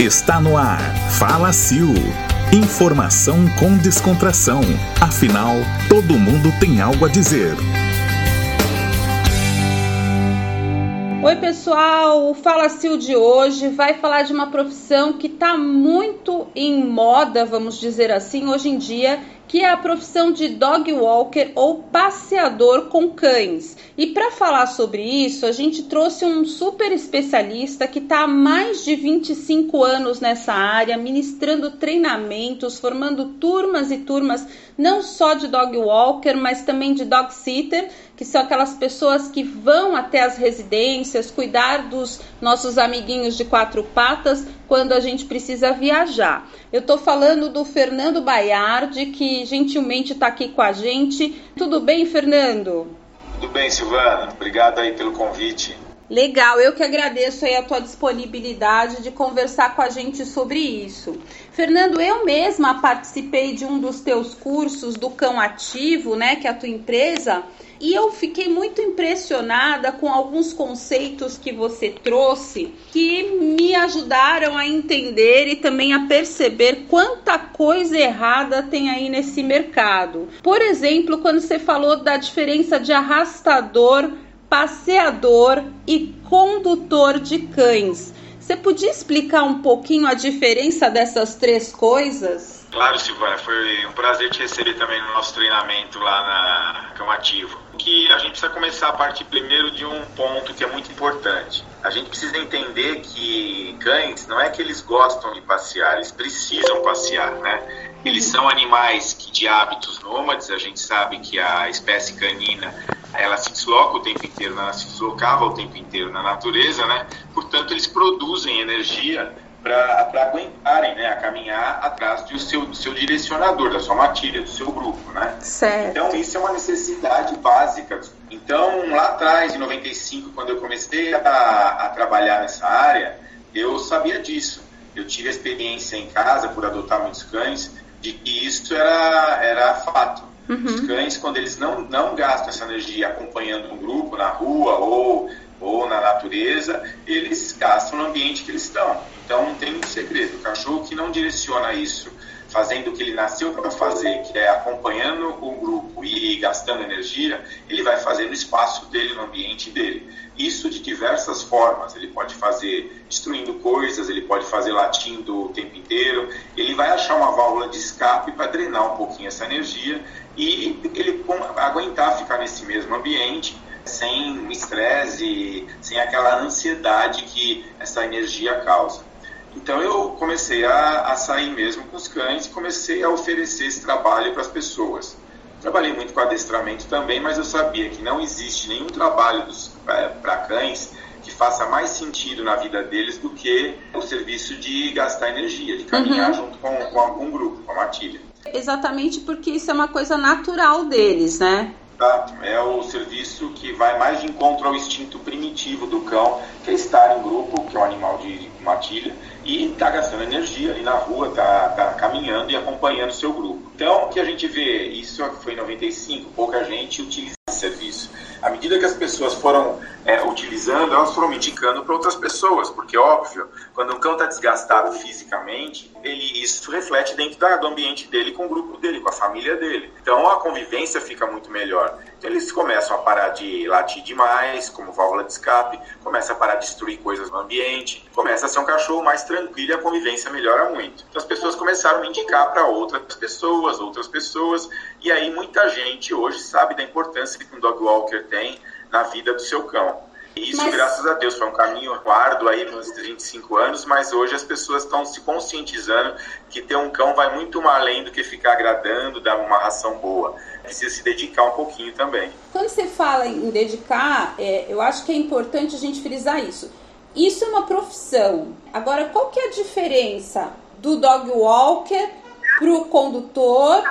Está no ar. Fala Sil. Informação com descontração. Afinal, todo mundo tem algo a dizer. Oi, pessoal! O Fala Sil de hoje vai falar de uma profissão que está muito em moda, vamos dizer assim, hoje em dia, que é a profissão de dog walker ou passeador com cães. E para falar sobre isso, a gente trouxe um super especialista que está há mais de 25 anos nessa área, ministrando treinamentos, formando turmas e turmas não só de dog walker, mas também de dog sitter, que são aquelas pessoas que vão até as residências cuidar dos nossos amiguinhos de quatro patas quando a gente precisa viajar. Eu estou falando do Fernando Baiardi, que gentilmente está aqui com a gente. Tudo bem, Fernando? Tudo bem, Silvana. Obrigado aí pelo convite. Legal, eu que agradeço aí a tua disponibilidade de conversar com a gente sobre isso. Fernando, eu mesma participei de um dos teus cursos do Cão Ativo, né, que é a tua empresa, e eu fiquei muito impressionada com alguns conceitos que você trouxe que me ajudaram a entender e também a perceber quanta coisa errada tem aí nesse mercado. Por exemplo, quando você falou da diferença de arrastador passeador e condutor de cães. Você podia explicar um pouquinho a diferença dessas três coisas? Claro, Silvana, foi um prazer te receber também no nosso treinamento lá na Cão Ativo. Que a gente precisa começar a partir primeiro de um ponto que é muito importante. A gente precisa entender que cães não é que eles gostam de passear, eles precisam passear, né? Eles uhum. são animais que de hábitos nômades, a gente sabe que a espécie canina ela se desloca o tempo inteiro, ela se deslocava o tempo inteiro na natureza, né? Portanto, eles produzem energia para aguentarem né, a caminhar atrás do seu, do seu direcionador, da sua matilha, do seu grupo, né? Certo. Então, isso é uma necessidade básica. Então, lá atrás, em 95, quando eu comecei a, a trabalhar nessa área, eu sabia disso. Eu tive a experiência em casa, por adotar muitos cães, de que isso era, era fato. Uhum. Os cães, quando eles não, não gastam essa energia acompanhando um grupo na rua ou, ou na natureza, eles gastam no ambiente que eles estão. Então não tem um segredo. O cachorro que não direciona isso, fazendo o que ele nasceu para fazer, que é acompanhando o grupo e gastando energia, ele vai fazer no espaço dele, no ambiente dele. Isso de diversas formas. Ele pode fazer destruindo coisas, ele pode fazer latindo o tempo inteiro, ele vai achar uma válvula de escape para drenar um pouquinho essa energia e ele aguentar ficar nesse mesmo ambiente sem estresse, sem aquela ansiedade que essa energia causa. Então eu comecei a, a sair mesmo com os cães e comecei a oferecer esse trabalho para as pessoas. Trabalhei muito com adestramento também, mas eu sabia que não existe nenhum trabalho é, para cães que faça mais sentido na vida deles do que o serviço de gastar energia, de caminhar uhum. junto com, com, com um grupo, com a matilha. Exatamente porque isso é uma coisa natural deles, né? Exato. É o serviço que vai mais de encontro ao instinto primitivo do cão, que é estar em grupo, que é um animal de matilha, e tá gastando energia ali na rua, tá, tá caminhando e acompanhando seu grupo. Então, o que a gente vê, isso foi em 95, pouca gente utiliza esse serviço à medida que as pessoas foram é, utilizando, elas foram indicando para outras pessoas, porque óbvio, quando um cão está desgastado fisicamente, ele isso reflete dentro da, do ambiente dele, com o grupo dele, com a família dele. Então a convivência fica muito melhor. Então eles começam a parar de latir demais, como válvula de escape, começa a parar de destruir coisas no ambiente, começa a ser um cachorro mais tranquilo e a convivência melhora muito. Então as pessoas começaram a indicar para outras pessoas, outras pessoas, e aí muita gente hoje sabe da importância que um dog walker tem na vida do seu cão. E isso, mas... graças a Deus, foi um caminho árduo aí nos 25 anos, mas hoje as pessoas estão se conscientizando que ter um cão vai muito mais além do que ficar agradando, dar uma ração boa. Precisa se dedicar um pouquinho também. Quando você fala em dedicar, é, eu acho que é importante a gente frisar isso. Isso é uma profissão. Agora, qual que é a diferença do dog walker para o condutor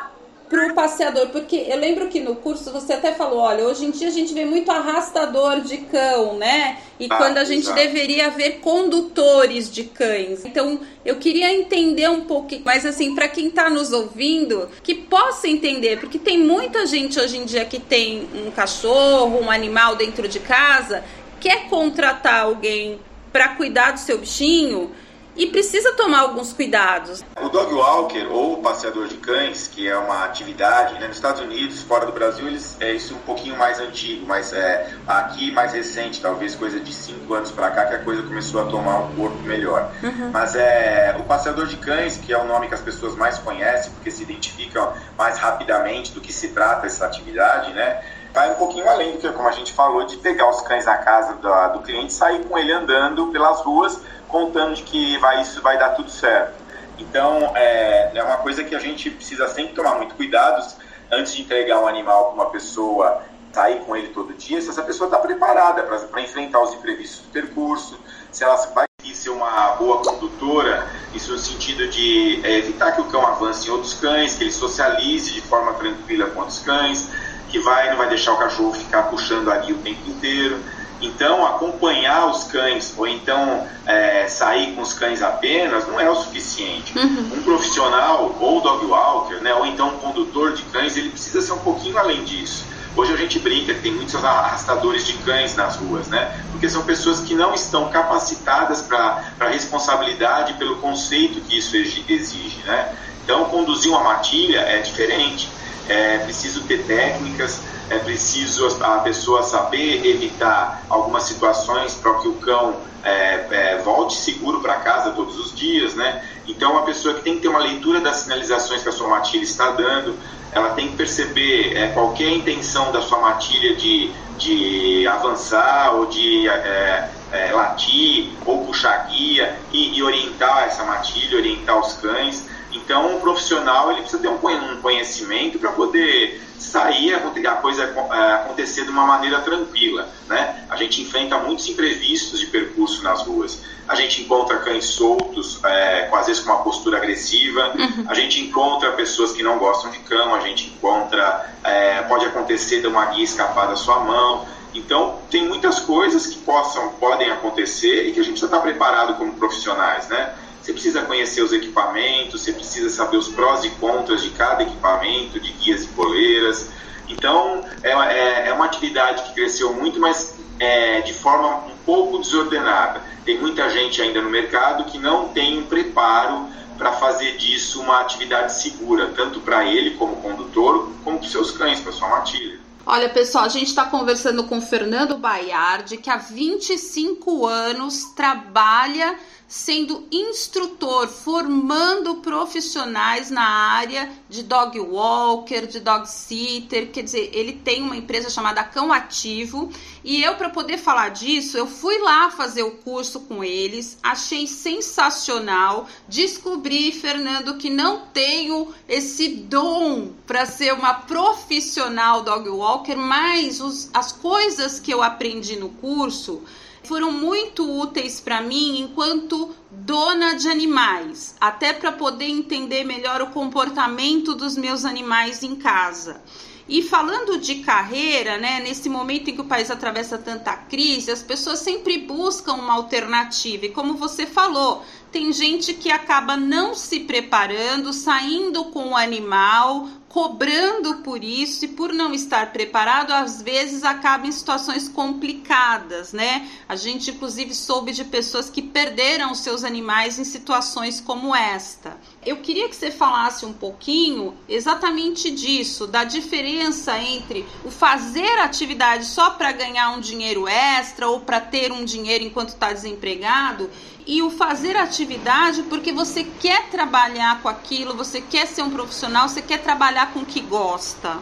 para o passeador, porque eu lembro que no curso você até falou, olha, hoje em dia a gente vê muito arrastador de cão, né? E ah, quando a gente exato. deveria ver condutores de cães. Então, eu queria entender um pouquinho, mas assim, para quem está nos ouvindo, que possa entender, porque tem muita gente hoje em dia que tem um cachorro, um animal dentro de casa, quer contratar alguém para cuidar do seu bichinho, e precisa tomar alguns cuidados. O dog walker ou passeador de cães, que é uma atividade né, nos Estados Unidos, fora do Brasil, eles, é isso um pouquinho mais antigo, mas é, aqui mais recente, talvez coisa de cinco anos para cá que a coisa começou a tomar um corpo melhor. Uhum. Mas é o passeador de cães, que é o nome que as pessoas mais conhecem, porque se identificam mais rapidamente do que se trata essa atividade, né? Vai um pouquinho além do que, como a gente falou, de pegar os cães na casa do, do cliente sair com ele andando pelas ruas contando de que vai, isso vai dar tudo certo. Então, é, é uma coisa que a gente precisa sempre tomar muito cuidado antes de entregar um animal para uma pessoa, sair com ele todo dia, se essa pessoa está preparada para enfrentar os imprevistos do percurso, se ela vai ser uma boa condutora, isso no sentido de é, evitar que o cão avance em outros cães, que ele socialize de forma tranquila com outros cães, que vai não vai deixar o cachorro ficar puxando a guia o tempo inteiro. Então, acompanhar os cães ou então é, sair com os cães apenas não é o suficiente. Uhum. Um profissional ou dog walker, né, ou então um condutor de cães, ele precisa ser um pouquinho além disso. Hoje a gente brinca que tem muitos arrastadores de cães nas ruas, né? Porque são pessoas que não estão capacitadas para a responsabilidade pelo conceito que isso exige, né? Então, conduzir uma matilha é diferente. É preciso ter técnicas, é preciso a pessoa saber evitar algumas situações para que o cão é, é, volte seguro para casa todos os dias, né? Então, a pessoa que tem que ter uma leitura das sinalizações que a sua matilha está dando, ela tem que perceber é, qualquer intenção da sua matilha de, de avançar ou de é, é, latir ou puxar guia e, e orientar essa matilha, orientar os cães. Então, o profissional ele precisa ter um conhecimento para poder sair a coisa é, acontecer de uma maneira tranquila, né? A gente enfrenta muitos imprevistos de percurso nas ruas. A gente encontra cães soltos, é, às vezes com uma postura agressiva. Uhum. A gente encontra pessoas que não gostam de cão. A gente encontra, é, pode acontecer de uma guia escapar da sua mão. Então, tem muitas coisas que possam, podem acontecer e que a gente precisa estar preparado como profissionais, né? Você precisa conhecer os equipamentos, você precisa saber os prós e contras de cada equipamento, de guias e coleiras. Então, é, é, é uma atividade que cresceu muito, mas é, de forma um pouco desordenada. Tem muita gente ainda no mercado que não tem um preparo para fazer disso uma atividade segura, tanto para ele como condutor, como para os seus cães, para sua matilha. Olha, pessoal, a gente está conversando com Fernando Baiardi, que há 25 anos trabalha sendo instrutor, formando profissionais na área de dog walker, de dog sitter, quer dizer, ele tem uma empresa chamada Cão Ativo, e eu para poder falar disso, eu fui lá fazer o curso com eles, achei sensacional, descobri, Fernando, que não tenho esse dom para ser uma profissional dog walker, mas os, as coisas que eu aprendi no curso foram muito úteis para mim enquanto dona de animais, até para poder entender melhor o comportamento dos meus animais em casa. E falando de carreira, né, nesse momento em que o país atravessa tanta crise, as pessoas sempre buscam uma alternativa. E como você falou, tem gente que acaba não se preparando, saindo com o animal, cobrando por isso e por não estar preparado, às vezes acaba em situações complicadas, né? A gente inclusive soube de pessoas que perderam seus animais em situações como esta. Eu queria que você falasse um pouquinho exatamente disso, da diferença entre o fazer atividade só para ganhar um dinheiro extra ou para ter um dinheiro enquanto está desempregado e o fazer atividade porque você quer trabalhar com aquilo, você quer ser um profissional, você quer trabalhar com o que gosta.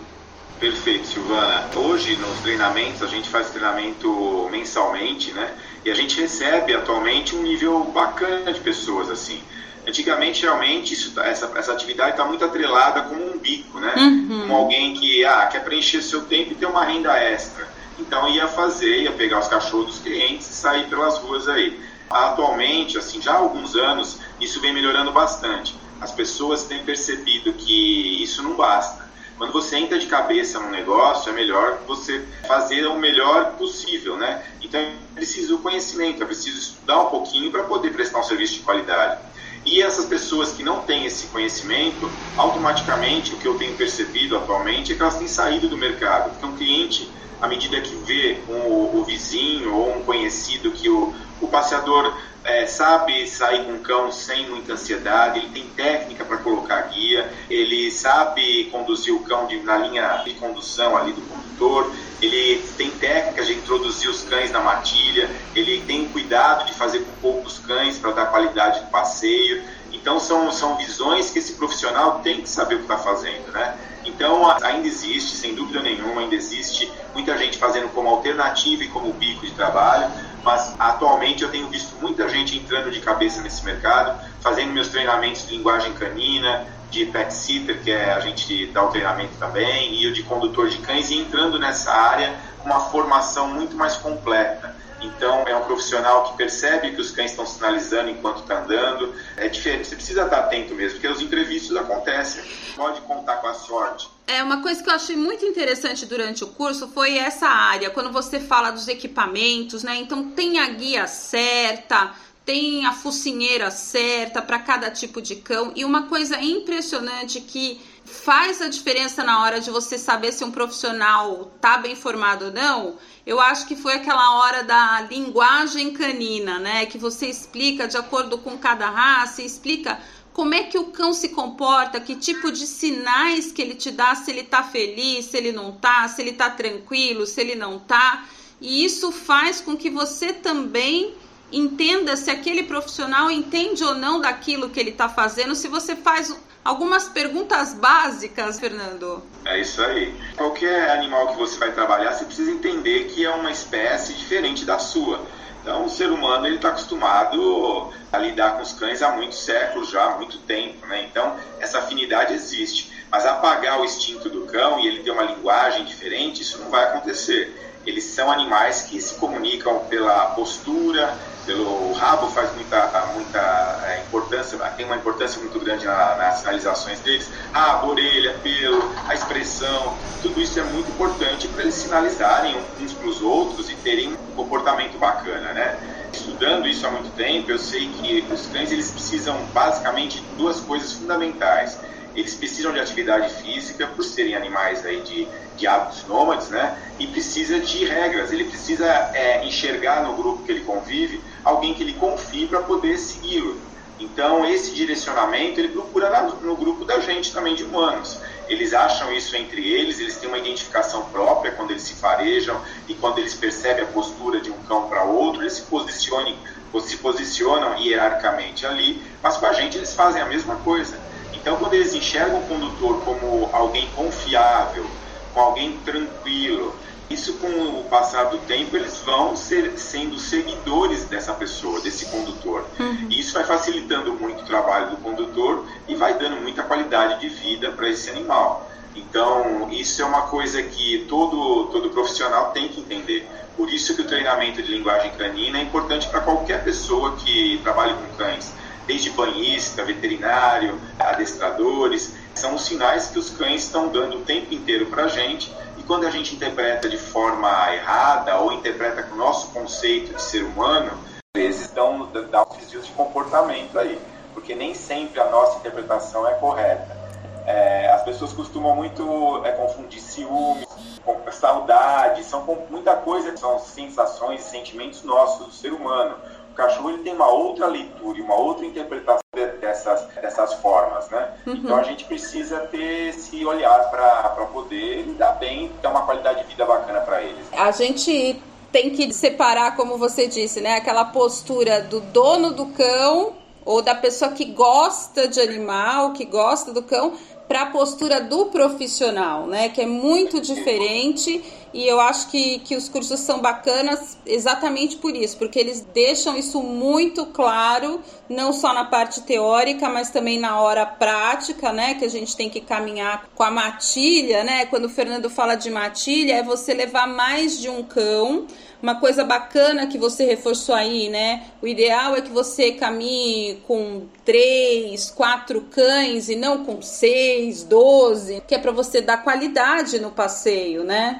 Perfeito, Silvana. Hoje nos treinamentos a gente faz treinamento mensalmente, né? E a gente recebe atualmente um nível bacana de pessoas assim. Antigamente, realmente, isso, essa, essa atividade está muito atrelada como um bico, né? Uhum. Como alguém que ah, quer preencher seu tempo e ter uma renda extra. Então ia fazer, ia pegar os cachorros dos clientes e sair pelas ruas aí. Atualmente, assim, já há alguns anos, isso vem melhorando bastante. As pessoas têm percebido que isso não basta. Quando você entra de cabeça num negócio, é melhor você fazer o melhor possível, né? Então é preciso conhecimento, é preciso estudar um pouquinho para poder prestar um serviço de qualidade. E essas pessoas que não têm esse conhecimento, automaticamente o que eu tenho percebido atualmente é que elas têm saído do mercado, porque um cliente à medida que vê um, o vizinho ou um conhecido que o, O passeador é, sabe sair com o cão sem muita ansiedade, ele tem técnica para colocar guia, ele sabe conduzir o cão de, na linha de condução ali do condutor, ele tem técnicas de introduzir os cães na matilha, ele tem cuidado de fazer com poucos cães para dar qualidade do passeio. Então são, são visões que esse profissional tem que saber o que está fazendo, né? Então ainda existe, sem dúvida nenhuma, ainda existe muita gente fazendo como alternativa e como bico de trabalho, mas atualmente eu tenho visto muita gente entrando de cabeça nesse mercado, fazendo meus treinamentos de linguagem canina, de pet sitter, que é a gente dá o treinamento também, e o de condutor de cães, e entrando nessa área com uma formação muito mais completa. Então, é um profissional que percebe que os cães estão sinalizando enquanto está andando. É diferente, você precisa estar atento mesmo, porque os imprevistos acontecem. Pode contar com a sorte. É, uma coisa que eu achei muito interessante durante o curso foi essa área, quando você fala dos equipamentos, né? Então, tem a guia certa, tem a focinheira certa para cada tipo de cão. E uma coisa impressionante que faz a diferença na hora de você saber se um profissional tá bem formado ou não, eu acho que foi aquela hora da linguagem canina, né? Que você explica de acordo com cada raça, explica como é que o cão se comporta, que tipo de sinais que ele te dá, se ele tá feliz, se ele não tá, se ele tá tranquilo, se ele não tá. E isso faz com que você também entenda se aquele profissional entende ou não daquilo que ele está fazendo, se você faz algumas perguntas básicas, Fernando. É isso aí. Qualquer animal que você vai trabalhar, você precisa entender que é uma espécie diferente da sua. Então, o ser humano ele está acostumado a lidar com os cães há muitos séculos já, há muito tempo, né? Então, essa afinidade existe. Mas apagar o instinto do cão e ele ter uma linguagem diferente, isso não vai acontecer. Eles são animais que se comunicam pela postura, pelo rabo faz muita, muita é, importância, tem uma importância muito grande na, nas sinalizações deles. Rabo, orelha, pelo, a expressão, tudo isso é muito importante para eles sinalizarem uns para os outros e terem um comportamento bacana, né? Estudando isso há muito tempo, eu sei que os cães eles precisam basicamente de duas coisas fundamentais eles precisam de atividade física por serem animais aí de, de hábitos nômades, né? E precisa de regras. Ele precisa é, enxergar no grupo que ele convive alguém que ele confie para poder segui-lo. Então esse direcionamento ele procura no grupo da gente também de humanos. Eles acham isso entre eles, eles têm uma identificação própria quando eles se farejam e quando eles percebem a postura de um cão para outro, eles se posicionam, se posicionam hierarquicamente ali, mas com a gente eles fazem a mesma coisa. Então, quando eles enxergam o condutor como alguém confiável, como alguém tranquilo, isso com o passar do tempo eles vão ser, sendo seguidores dessa pessoa, desse condutor. Uhum. E isso vai facilitando muito o trabalho do condutor e vai dando muita qualidade de vida para esse animal. Então, isso é uma coisa que todo, todo profissional tem que entender. Por isso que o treinamento de linguagem canina é importante para qualquer pessoa que trabalhe com cães desde banhista, veterinário, adestradores, são os sinais que os cães estão dando o tempo inteiro para a gente quando a gente interpreta de forma errada ou interpreta com o nosso conceito de ser humano, vezes dão, dão desvios de comportamento aí, porque nem sempre a nossa interpretação é correta. É, as pessoas costumam muito é, confundir ciúme com saudade, são com muita coisa, são sensações e sentimentos nossos do ser humano cachorro ele tem uma outra leitura uma outra interpretação dessas, dessas formas, né? Uhum. Então a gente precisa ter esse olhar para poder lidar bem, ter uma qualidade de vida bacana para eles. A gente tem que separar, como você disse, né? Aquela postura do dono do cão ou da pessoa que gosta de animal, que gosta do cão, para a postura do profissional, né? Que é muito diferente e eu acho que, que os cursos são bacanas exatamente por isso, porque eles deixam isso muito claro, não só na parte teórica, mas também na hora prática, né? Que a gente tem que caminhar com a matilha, né? Quando o Fernando fala de matilha, é você levar mais de um cão. Uma coisa bacana que você reforçou aí, né? O ideal é que você caminhe com três, quatro cães e não com seis, doze, que é para você dar qualidade no passeio, né?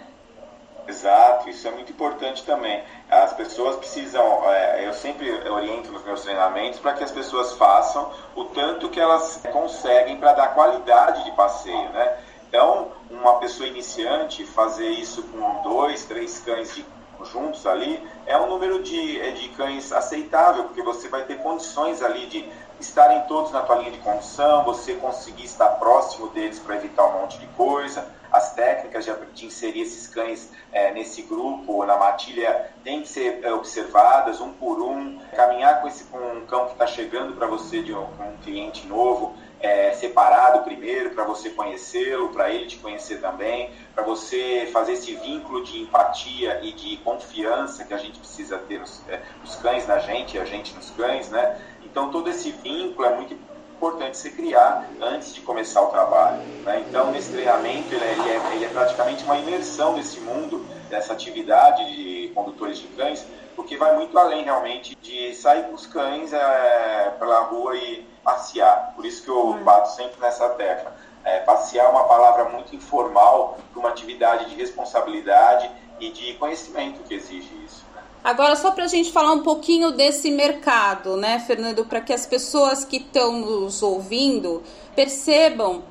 Exato, isso é muito importante também. As pessoas precisam, é, eu sempre oriento nos meus treinamentos para que as pessoas façam o tanto que elas conseguem para dar qualidade de passeio, né? Então, uma pessoa iniciante fazer isso com dois, três cães de juntos ali, é um número de, é, de cães aceitável, porque você vai ter condições ali de estarem todos na tua linha de condução, você conseguir estar próximo deles para evitar um monte de coisa. As técnicas de, de inserir esses cães é, nesse grupo, na matilha, têm que ser é, observadas um por um. Caminhar com, esse, com um cão que está chegando para você de um, um cliente novo, é, separado primeiro para você conhecê-lo, para ele te conhecer também, para você fazer esse vínculo de empatia e de confiança que a gente precisa ter os, é, os cães na gente e a gente nos cães, né? Então todo esse vínculo é muito importante se criar antes de começar o trabalho. Né? Então nesse treinamento ele é, ele, é, ele é praticamente uma imersão nesse mundo, dessa atividade de condutores de cães, porque vai muito além realmente de sair com os cães é, pela rua e passear. Por isso que eu hum. bato sempre nessa tecla. É, passear é uma palavra muito informal para uma atividade de responsabilidade e de conhecimento que exige isso. Agora, só para a gente falar um pouquinho desse mercado, né, Fernando, para que as pessoas que estão nos ouvindo percebam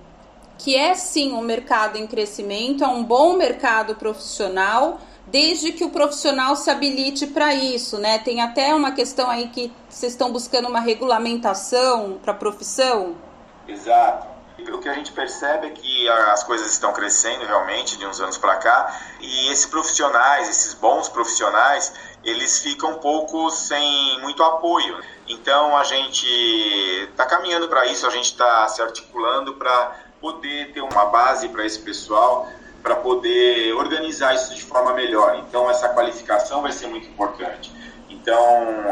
que é sim um mercado em crescimento, é um bom mercado profissional desde que o profissional se habilite para isso, né? Tem até uma questão aí que vocês estão buscando uma regulamentação para a profissão. Exato. O que a gente percebe é que as coisas estão crescendo realmente de uns anos para cá e esses profissionais, esses bons profissionais, eles ficam um pouco sem muito apoio. Então a gente está caminhando para isso, a gente está se articulando para poder ter uma base para esse pessoal para poder organizar isso de forma melhor. Então, essa qualificação vai ser muito importante. Então,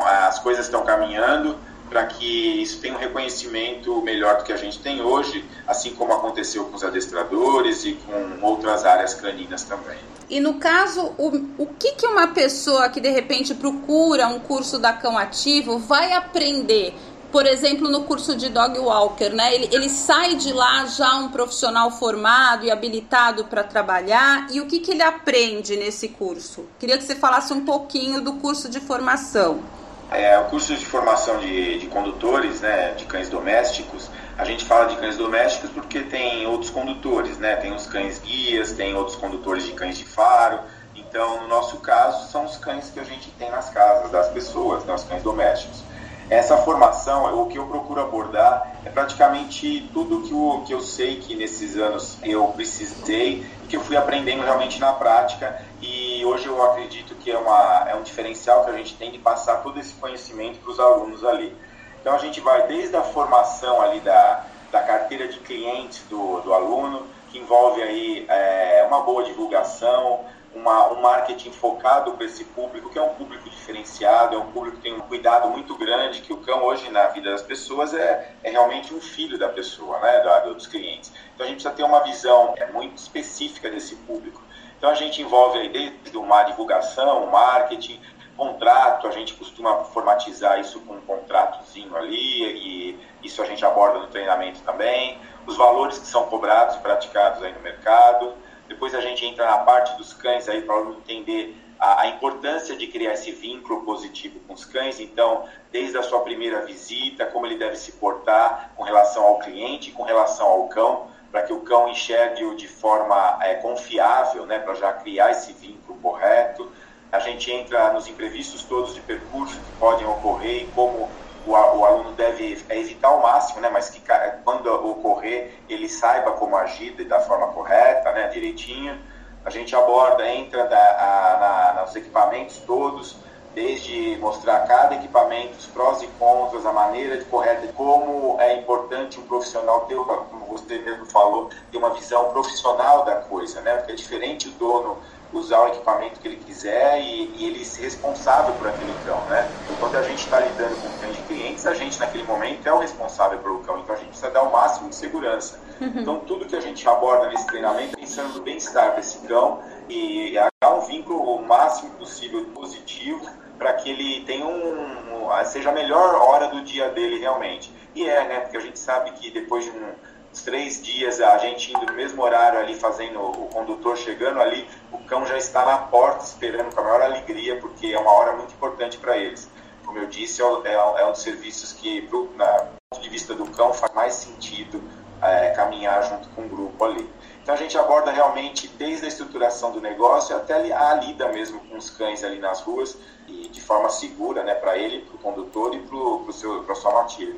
as coisas estão caminhando para que isso tenha um reconhecimento melhor do que a gente tem hoje, assim como aconteceu com os adestradores e com outras áreas caninas também. E no caso, o, o que, que uma pessoa que de repente procura um curso da Cão Ativo vai aprender? por exemplo, no curso de dog walker, né? Ele, ele sai de lá já um profissional formado e habilitado para trabalhar. E o que, que ele aprende nesse curso? Queria que você falasse um pouquinho do curso de formação. É, o curso de formação de, de condutores, né, de cães domésticos, a gente fala de cães domésticos porque tem outros condutores, né? Tem os cães guias, tem outros condutores de cães de faro. Então, no nosso caso, são os cães que a gente tem nas casas das pessoas, né, os cães domésticos. Essa formação, o que eu procuro abordar é praticamente tudo que eu, que eu sei que nesses anos eu precisei e que eu fui aprendendo realmente na prática. E hoje eu acredito que é, uma, é um diferencial que a gente tem de passar todo esse conhecimento para os alunos ali. Então a gente vai desde a formação ali da, da carteira de clientes do, do aluno, que envolve aí é, uma boa divulgação, uma, um marketing focado para esse público, que é um público diferenciado, é um público que tem um cuidado muito grande, que o cão hoje na vida das pessoas é, é realmente um filho da pessoa, né, da, dos clientes. Então a gente precisa ter uma visão é, muito específica desse público. Então a gente envolve aí desde uma divulgação, marketing, contrato, a gente costuma formatizar isso com um contratozinho ali, e isso a gente aborda no treinamento também, os valores que são cobrados e praticados aí no mercado, depois a gente entra na parte dos cães aí para entender a, a, importância de criar esse vínculo positivo com os cães. Então, desde a sua primeira visita, como ele deve se portar com relação ao cliente, com relação ao cão, para que o cão enxergue-o de forma é, confiável, né, para já criar esse vínculo correto. A gente entra nos imprevistos todos de percurso que podem ocorrer e como o, o aluno deve evitar ao máximo, né, mas que quando ocorrer ele saiba como agir da forma correta, né, direitinho. A gente aborda, entra da, a, na, nos equipamentos todos, desde mostrar cada equipamento, os prós e contras, a maneira de correta, como é importante um profissional ter, como você mesmo falou, ter uma visão profissional da coisa, né? Porque é diferente o dono usar o equipamento que ele quiser e, e ele ser responsável por aquele cão, né? Quando a gente está lidando com cães de clientes, a gente naquele momento é o responsável pelo cão, então a gente precisa dar o máximo de segurança. Uhum. Então tudo que a gente aborda nesse treinamento pensando no bem-estar desse cão e dar um vínculo o máximo possível positivo para que ele tenha um, um, seja a melhor hora do dia dele realmente. E é, né? Porque a gente sabe que depois de um três dias a gente indo no mesmo horário ali, fazendo o condutor chegando ali, o cão já está na porta esperando com a maior alegria, porque é uma hora muito importante para eles. Como eu disse, é, é, é, um dos serviços que, do ponto de vista do cão, faz mais sentido é, caminhar junto com o grupo ali. Então a gente aborda realmente desde a estruturação do negócio até a lida mesmo com os cães ali nas ruas e de forma segura, né, para ele, para o condutor e para a sua matilha.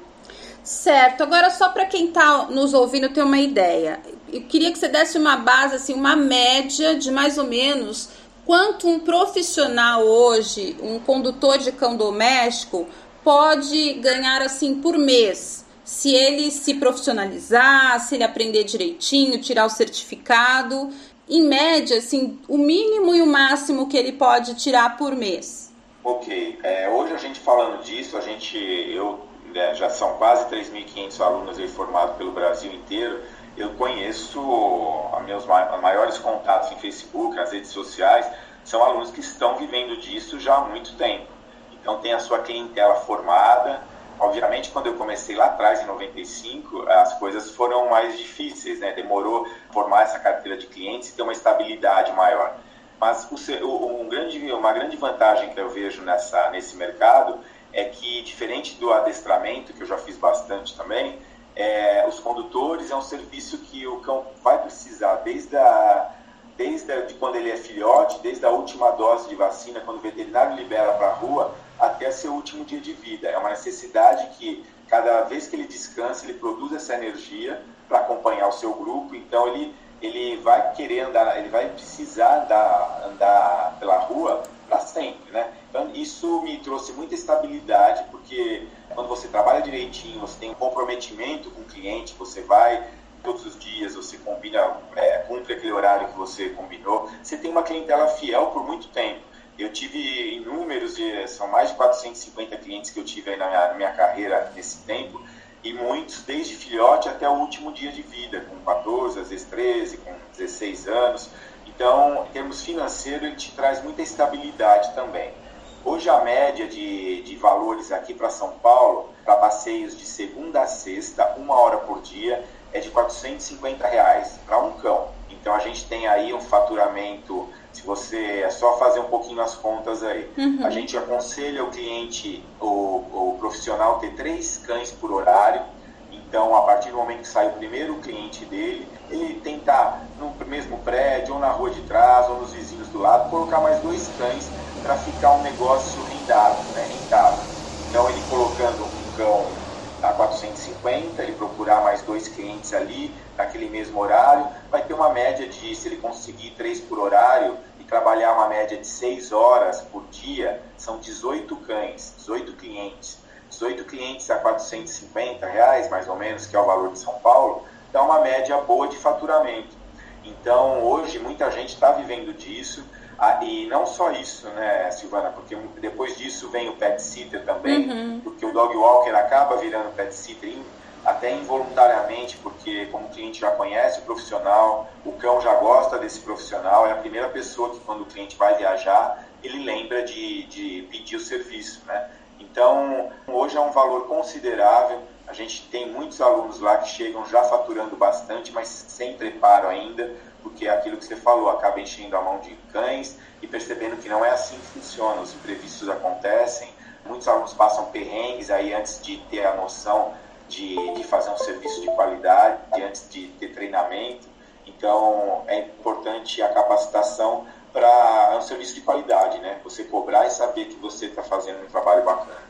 Certo. Agora só para quem está nos ouvindo ter uma ideia, eu queria que você desse uma base, assim, uma média de mais ou menos quanto um profissional hoje, um condutor de cão doméstico, pode ganhar assim por mês, se ele se profissionalizar, se ele aprender direitinho, tirar o certificado, em média, assim, o mínimo e o máximo que ele pode tirar por mês. Ok, é, hoje a gente falando disso, a gente, eu né, já são quase 3.500 alunos aí formados pelo Brasil inteiro. Eu conheço meus maiores contatos em Facebook, nas redes sociais, são alunos que estão vivendo disso já há muito tempo. Então tem a sua clientela formada. Obviamente, quando eu comecei lá atrás, em 95, as coisas foram mais difíceis, né? Demorou formar essa carteira de clientes e ter uma estabilidade maior. Mas um grande, uma grande vantagem que eu vejo nessa, nesse mercado é que, diferente do adestramento, que eu já fiz bastante também, é, os condutores é um serviço que o cão vai precisar desde a desde de quando ele é filhote, desde a última dose de vacina, quando o veterinário libera para a rua, até seu último dia de vida. É uma necessidade que, cada vez que ele descansa, ele produz essa energia para acompanhar o seu grupo. Então, ele, ele vai querer andar, ele vai precisar andar, andar pela rua para sempre, né? Então, isso me trouxe muita estabilidade, porque quando você trabalha direitinho, você tem um comprometimento com o cliente, você vai todos os dias, você combina, é, cumpre aquele horário que você combinou, você tem uma clientela fiel por muito tempo. Eu tive inúmeros, são mais de 450 clientes que eu tive na minha, na minha carreira nesse tempo, e muitos desde filhote até o último dia de vida, com 14, às vezes 13, com 16 anos. Então, em termos financeiros, ele te traz muita estabilidade também. Hoje a média de, de valores aqui para São Paulo, para passeios de segunda a sexta, uma hora por dia, é de 450 reais para um cão. Então a gente tem aí um faturamento, se você é só fazer um pouquinho as contas aí. Uhum. A gente aconselha o cliente, o, o profissional, ter três cães por horário. Então, a partir do momento que sai o primeiro cliente dele, ele tentar no mesmo prédio, ou na rua de trás, ou nos vizinhos do lado, colocar mais dois cães para ficar um negócio rendável, né, rentável. Então, ele colocando um cão a 450, ele procurar mais dois clientes ali naquele mesmo horário, vai ter uma média de, se ele conseguir três por horário e trabalhar uma média de seis horas por dia, são 18 cães, 18 clientes. 18 clientes a 450 reais, mais ou menos, que é o valor de São Paulo, dá uma média boa de faturamento. Então, hoje, muita gente está vivendo disso. Ah, e não só isso, né, Silvana, porque depois disso vem o pet sitter também, uhum. porque o dog walker acaba virando pet sitter até involuntariamente, porque como o cliente já conhece o profissional, o cão já gosta desse profissional, é a primeira pessoa que quando o cliente vai viajar, ele lembra de, de pedir o serviço, né? Então, hoje é um valor considerável, a gente tem muitos alunos lá que chegam já faturando bastante, mas sem preparo ainda, porque é aquilo que você falou, acaba enchendo a mão de cães e percebendo que não é assim que funciona, os imprevistos acontecem, muitos alunos passam perrengues aí antes de ter a noção de, de fazer um serviço de qualidade, antes de ter treinamento, então é importante a capacitação para é um serviço de qualidade, né? Você cobrar e saber que você está fazendo um trabalho bacana.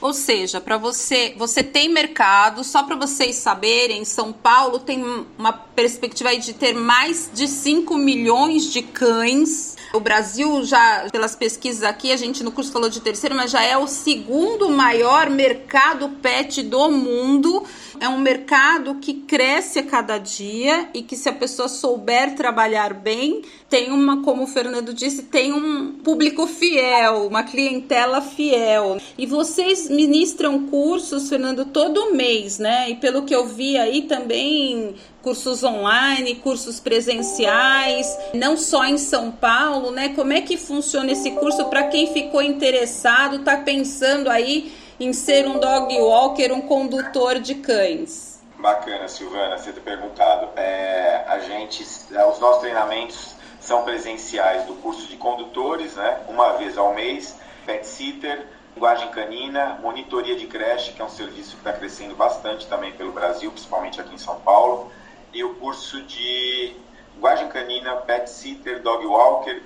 Ou seja, para você, você tem mercado, só para vocês saberem, São Paulo tem uma perspectiva de ter mais de 5 milhões de cães. O Brasil já, pelas pesquisas aqui, a gente no curso falou de terceiro, mas já é o segundo maior mercado pet do mundo é um mercado que cresce a cada dia e que se a pessoa souber trabalhar bem, tem uma, como o Fernando disse, tem um público fiel, uma clientela fiel. E vocês ministram cursos, Fernando, todo mês, né? E pelo que eu vi aí também cursos online, cursos presenciais, não só em São Paulo, né? Como é que funciona esse curso para quem ficou interessado, está pensando aí em ser um dog walker, um condutor de cães? Bacana, Silvana, você ter perguntado. É, a gente, é, os nossos treinamentos são presenciais do curso de condutores, né? Uma vez ao mês, pet sitter, linguagem canina, monitoria de creche, que é um serviço que está crescendo bastante também pelo Brasil, principalmente aqui em São Paulo, e o curso de linguagem canina, pet sitter, dog walker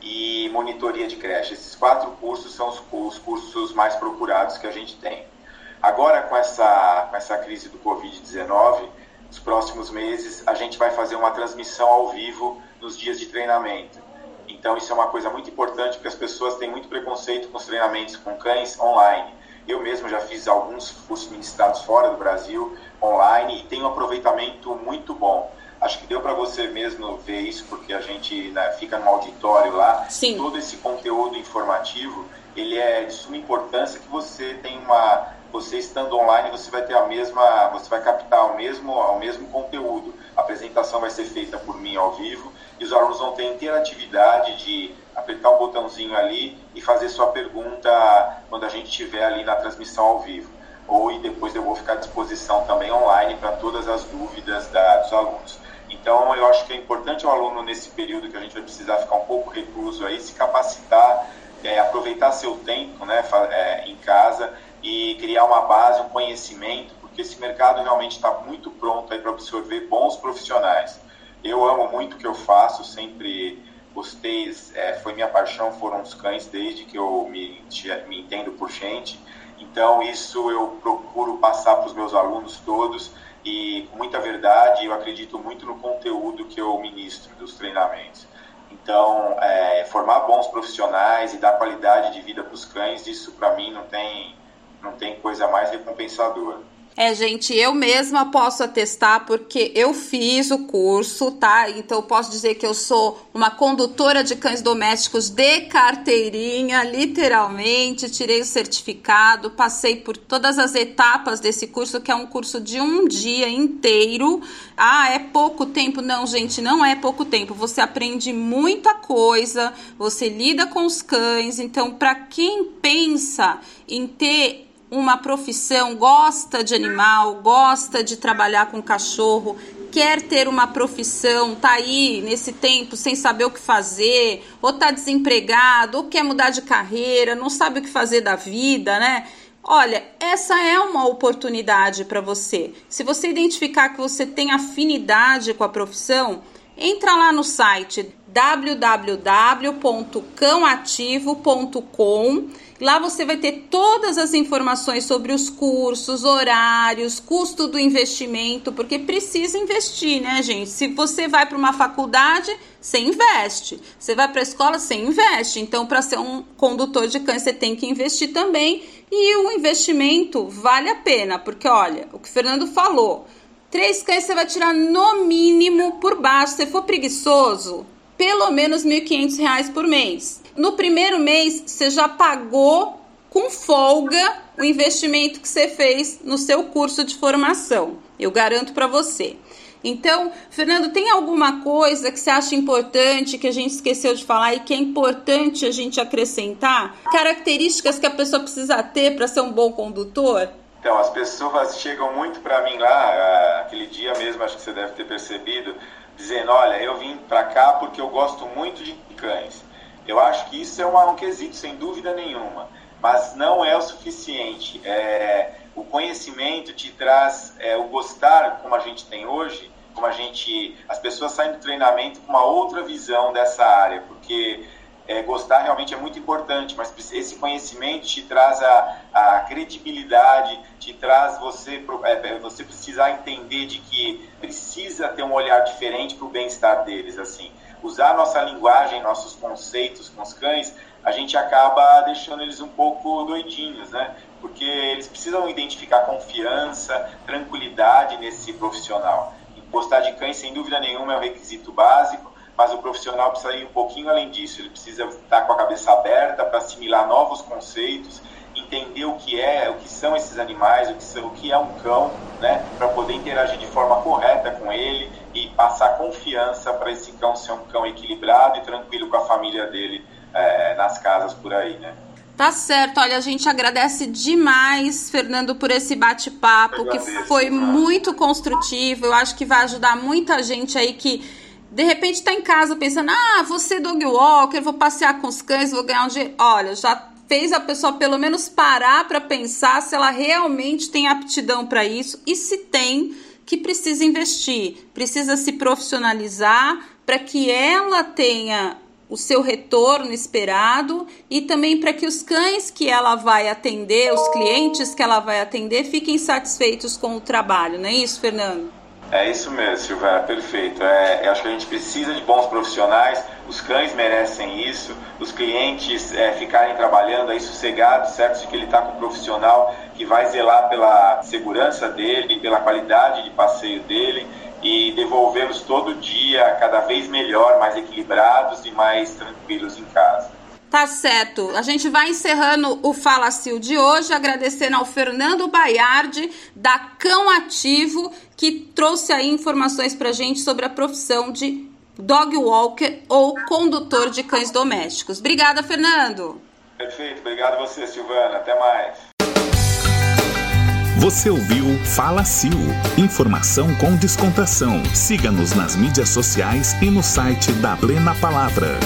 e monitoria de creche. Esses quatro cursos são os, os cursos mais procurados que a gente tem. Agora, com essa, com essa crise do Covid-19, nos próximos meses, a gente vai fazer uma transmissão ao vivo nos dias de treinamento. Então, isso é uma coisa muito importante, porque as pessoas têm muito preconceito com os treinamentos com cães online. Eu mesmo já fiz alguns cursos ministrados fora do Brasil, online, e tenho um aproveitamento muito bom. Acho que deu para você mesmo ver isso, porque a gente né, fica no auditório lá. Sim. Todo esse conteúdo informativo, ele é de suma importância que você tem uma... Você estando online, você vai ter a mesma... Você vai captar o mesmo, o mesmo conteúdo. A apresentação vai ser feita por mim ao vivo e os alunos vão ter interatividade de apertar um botãozinho ali e fazer sua pergunta quando a gente estiver ali na transmissão ao vivo. Ou e depois eu vou ficar à disposição também online para todas as dúvidas da, dos alunos. Então, eu acho que é importante o aluno, nesse período que a gente vai precisar ficar um pouco recluso aí, se capacitar, é, aproveitar seu tempo né, é, em casa e criar uma base, um conhecimento, porque esse mercado realmente está muito pronto para absorver bons profissionais. Eu amo muito o que eu faço, sempre gostei, é, foi minha paixão, foram os cães desde que eu me, me entendo por gente. Então, isso eu procuro passar para os meus alunos todos e com muita verdade, eu acredito muito no conteúdo que eu ministro dos treinamentos. Então, é, formar bons profissionais e dar qualidade de vida para os cães, isso para mim não tem, não tem coisa mais recompensadora. É, gente, eu mesma posso atestar porque eu fiz o curso, tá? Então posso dizer que eu sou uma condutora de cães domésticos de carteirinha, literalmente, tirei o certificado, passei por todas as etapas desse curso, que é um curso de um dia inteiro. Ah, é pouco tempo? Não, gente, não é pouco tempo. Você aprende muita coisa, você lida com os cães. Então, para quem pensa em ter uma profissão, gosta de animal, gosta de trabalhar com cachorro, quer ter uma profissão, tá aí nesse tempo sem saber o que fazer, ou tá desempregado, ou quer mudar de carreira, não sabe o que fazer da vida, né? Olha, essa é uma oportunidade para você. Se você identificar que você tem afinidade com a profissão, entra lá no site www.cãoativo.com Lá você vai ter todas as informações sobre os cursos, horários, custo do investimento, porque precisa investir, né, gente? Se você vai para uma faculdade, você investe. Você vai para a escola, você investe. Então, para ser um condutor de cães, você tem que investir também. E o investimento vale a pena, porque olha, o que o Fernando falou, três cães você vai tirar no mínimo por baixo. Se for preguiçoso, pelo menos R$ 1.500 por mês. No primeiro mês, você já pagou com folga o investimento que você fez no seu curso de formação. Eu garanto para você. Então, Fernando, tem alguma coisa que você acha importante que a gente esqueceu de falar e que é importante a gente acrescentar? Características que a pessoa precisa ter para ser um bom condutor? Então, as pessoas chegam muito para mim lá, aquele dia mesmo, acho que você deve ter percebido, dizendo: Olha, eu vim para cá porque eu gosto muito de cães. Eu acho que isso é um quesito, sem dúvida nenhuma, mas não é o suficiente. É, o conhecimento te traz é, o gostar, como a gente tem hoje, como a gente. As pessoas saem do treinamento com uma outra visão dessa área, porque é, gostar realmente é muito importante, mas esse conhecimento te traz a, a credibilidade, te traz você, é, é, você precisar entender de que precisa ter um olhar diferente para o bem-estar deles, assim. Usar nossa linguagem, nossos conceitos com os cães, a gente acaba deixando eles um pouco doidinhos, né? Porque eles precisam identificar confiança, tranquilidade nesse profissional. Gostar de cães, sem dúvida nenhuma, é um requisito básico, mas o profissional precisa ir um pouquinho além disso, ele precisa estar com a cabeça aberta para assimilar novos conceitos, entender o que é, o que são esses animais, o que, são, o que é um cão, né, para poder interagir de forma correta com ele e passar confiança para esse cão ser um cão equilibrado e tranquilo com a família dele é, nas casas por aí, né. Tá certo, olha, a gente agradece demais, Fernando, por esse bate-papo, que foi muito construtivo. Eu acho que vai ajudar muita gente aí que de repente está em casa pensando, ah, vou ser dog walker, vou passear com os cães, vou ganhar um dinheiro. Olha, já fez a pessoa pelo menos parar para pensar se ela realmente tem aptidão para isso e se tem, que precisa investir, precisa se profissionalizar para que ela tenha o seu retorno esperado e também para que os cães que ela vai atender, os clientes que ela vai atender, fiquem satisfeitos com o trabalho, não é isso, Fernando? É isso mesmo, Silvana, perfeito. É, acho que a gente precisa de bons profissionais, os cães merecem isso, os clientes é, ficarem trabalhando aí sossegados, certo? De que ele está com um profissional que vai zelar pela segurança dele, pela qualidade de passeio dele e devolvê-los todo dia cada vez melhor, mais equilibrados e mais tranquilos em casa. Tá certo. A gente vai encerrando o Falacil de hoje, agradecendo ao Fernando Baiardi, da Cão Ativo, que trouxe aí informações pra gente sobre a profissão de dog walker ou condutor de cães domésticos. Obrigada, Fernando. Perfeito. Obrigado a você, Silvana. Até mais. Você ouviu Fala Sil. Informação com descontração. Siga-nos nas mídias sociais e no site da Plena Palavra.